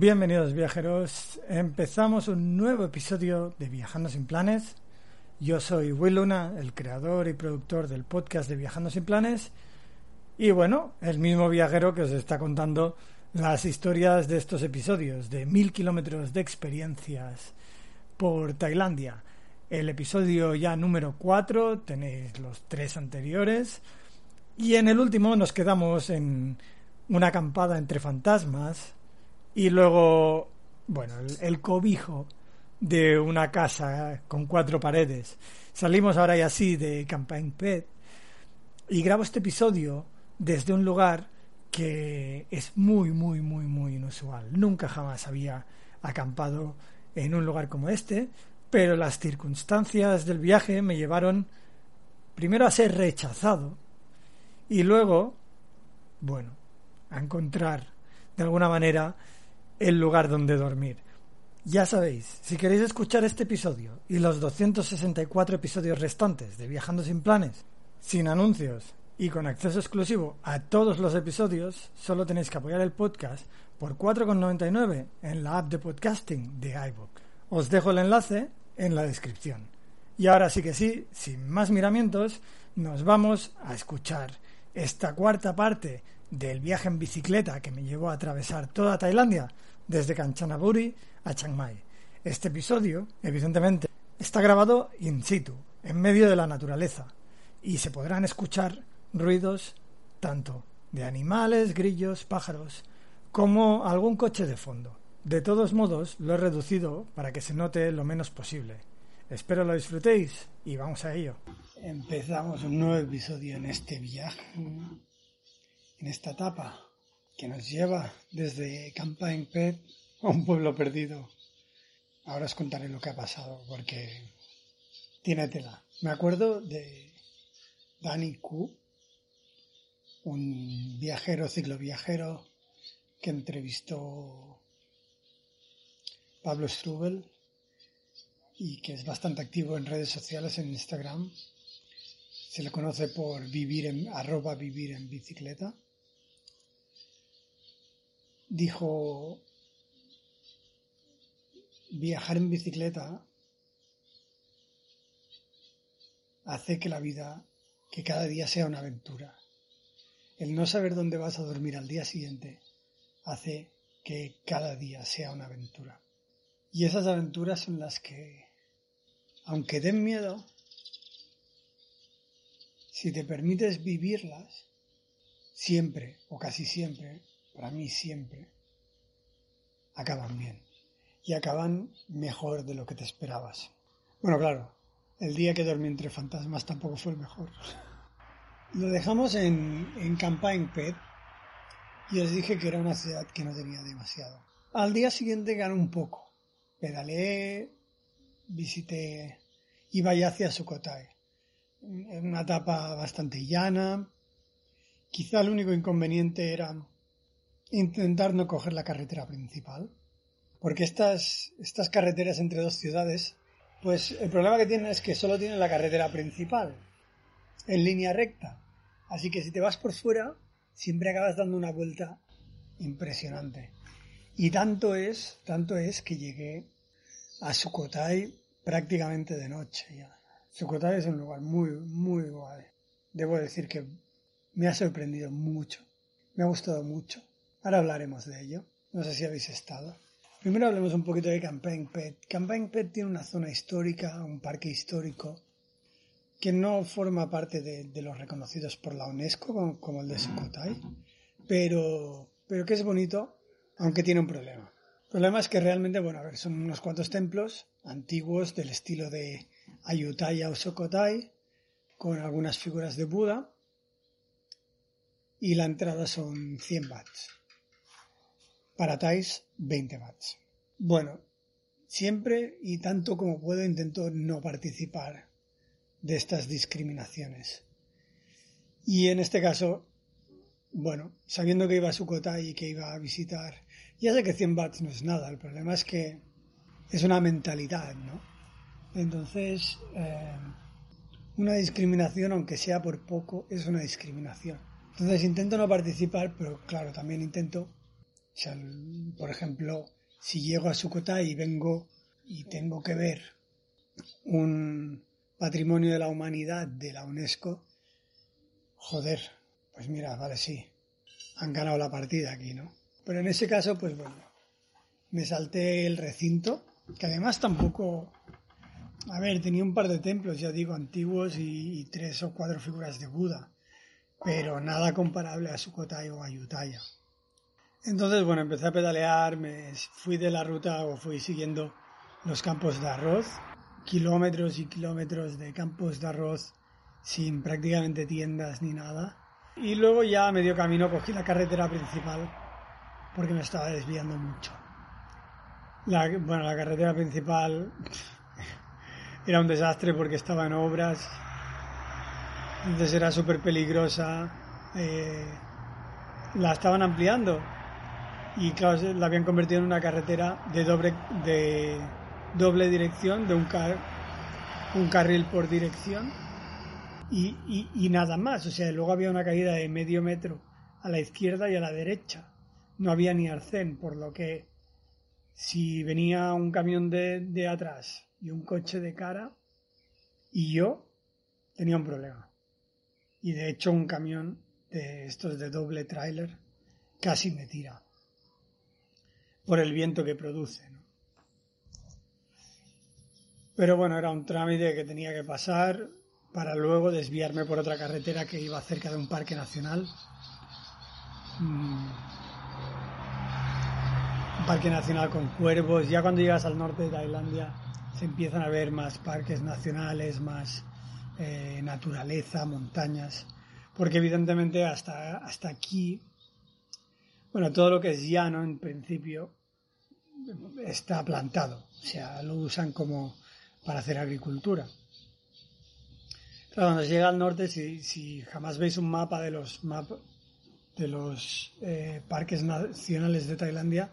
Bienvenidos viajeros, empezamos un nuevo episodio de Viajando sin Planes. Yo soy Will Luna, el creador y productor del podcast de Viajando sin Planes. Y bueno, el mismo viajero que os está contando las historias de estos episodios, de mil kilómetros de experiencias por Tailandia. El episodio ya número 4, tenéis los tres anteriores. Y en el último nos quedamos en una acampada entre fantasmas y luego, bueno, el, cobijo de una casa con cuatro paredes. Salimos ahora y así de Campaign Pet y grabo este episodio desde un lugar que es muy, muy, muy, muy inusual. Nunca jamás había acampado en un lugar como este, pero las circunstancias del viaje me llevaron primero a ser rechazado y luego, bueno, a encontrar de alguna manera el lugar donde dormir. Ya sabéis, si queréis escuchar este episodio y los 264 episodios restantes de Viajando sin planes, sin anuncios y con acceso exclusivo a todos los episodios, solo tenéis que apoyar el podcast por 4,99 en la app de podcasting de iVoox. Os dejo el enlace en la descripción. Y ahora sí que sí, sin más miramientos, nos vamos a escuchar esta cuarta parte del viaje en bicicleta que me llevó a atravesar toda Tailandia, desde Kanchanaburi a Chiang Mai. Este episodio, evidentemente, está grabado in situ, en medio de la naturaleza, y se podrán escuchar ruidos tanto de animales, grillos, pájaros, como algún coche de fondo. De todos modos, lo he reducido para que se note lo menos posible. Espero lo disfrutéis y vamos a ello. Empezamos un nuevo episodio en este viaje, en esta etapa que nos lleva desde Campaign Pet a un pueblo perdido. Ahora os contaré lo que ha pasado porque tiene tela. Me acuerdo de Danny Q, un viajero, cicloviajero que entrevistó Pablo Strubel y que es bastante activo en redes sociales, en Instagram. Se le conoce por vivir en arroba vivir en bicicleta. Dijo viajar en bicicleta hace que la vida, que cada día sea una aventura. El no saber dónde vas a dormir al día siguiente hace que cada día sea una aventura. Y esas aventuras son las que, aunque den miedo, si te permites vivirlas, siempre o casi siempre, para mí siempre, acaban bien. Y acaban mejor de lo que te esperabas. Bueno, claro, el día que dormí entre fantasmas tampoco fue el mejor. Lo dejamos en, en Campaign Pet y os dije que era una ciudad que no tenía demasiado. Al día siguiente gané un poco. Pedaleé, visité, iba ya hacia Sukhothai. En una etapa bastante llana. Quizá el único inconveniente era intentar no coger la carretera principal. Porque estas, estas carreteras entre dos ciudades, pues el problema que tienen es que solo tienen la carretera principal en línea recta. Así que si te vas por fuera, siempre acabas dando una vuelta impresionante. Y tanto es, tanto es que llegué a Sukhothai prácticamente de noche ya. Sukhothai es un lugar muy, muy guay. Debo decir que me ha sorprendido mucho. Me ha gustado mucho. Ahora hablaremos de ello. No sé si habéis estado. Primero hablemos un poquito de Campaign Pet. Campaign Pet tiene una zona histórica, un parque histórico, que no forma parte de, los reconocidos por la UNESCO, como, como el de Sukhothai, pero, pero que es bonito, aunque tiene un problema. El problema es que realmente, bueno, son unos cuantos templos antiguos del estilo de Ayutthaya o Sukhothai, con algunas figuras de Buda, y la entrada son 100 watts. Para Thais, 20 watts. Bueno, siempre y tanto como puedo intento no participar de estas discriminaciones. Y en este caso, bueno, sabiendo que iba a Sukhothai y que iba a visitar, ya sé que 100 watts no es nada, el problema es que es una mentalidad, ¿no? Entonces, eh, una discriminación, aunque sea por poco, es una discriminación. Entonces intento no participar, pero claro, también intento, por ejemplo, si llego a Sukhothai y vengo y tengo que ver un patrimonio de la humanidad de la UNESCO, joder, pues mira, vale, sí, han ganado la partida aquí, ¿no? Pero en ese caso, pues bueno, me salté el recinto, que además tampoco, a ver, tenía un par de templos, ya digo, antiguos y, tres o cuatro figuras de Buda, pero nada comparable a Sukhothai o Ayutthaya. Entonces, bueno, empecé a pedalear, me fui de la ruta o fui siguiendo los campos de arroz, kilómetros y kilómetros de campos de arroz sin prácticamente tiendas ni nada. Y luego ya a medio camino cogí la carretera principal porque me estaba desviando mucho. La, bueno, la carretera principal era un desastre porque estaba en obras, entonces era súper peligrosa. eh, la estaban ampliando y la habían convertido en una carretera de doble, dirección, de un, car, un carril por dirección y nada más. O sea, luego había una caída de medio metro a la izquierda y a la derecha. No había ni arcén, por lo que si venía un camión de, de atrás y un coche de cara y yo tenía un problema. Y de hecho un camión de estos de doble tráiler casi me tira por el viento que produce. Pero bueno, era un trámite que tenía que pasar para luego desviarme por otra carretera que iba cerca de un parque nacional. Mm. Parque nacional con cuervos. Ya cuando llegas al norte de Tailandia se empiezan a ver más parques nacionales, más eh, naturaleza, montañas. Porque evidentemente hasta, hasta aquí, bueno, todo lo que es llano en principio está plantado. O sea, lo usan como para hacer agricultura. Claro, cuando se llega al norte, si, si jamás veis un mapa de los map, de los eh, parques nacionales de Tailandia,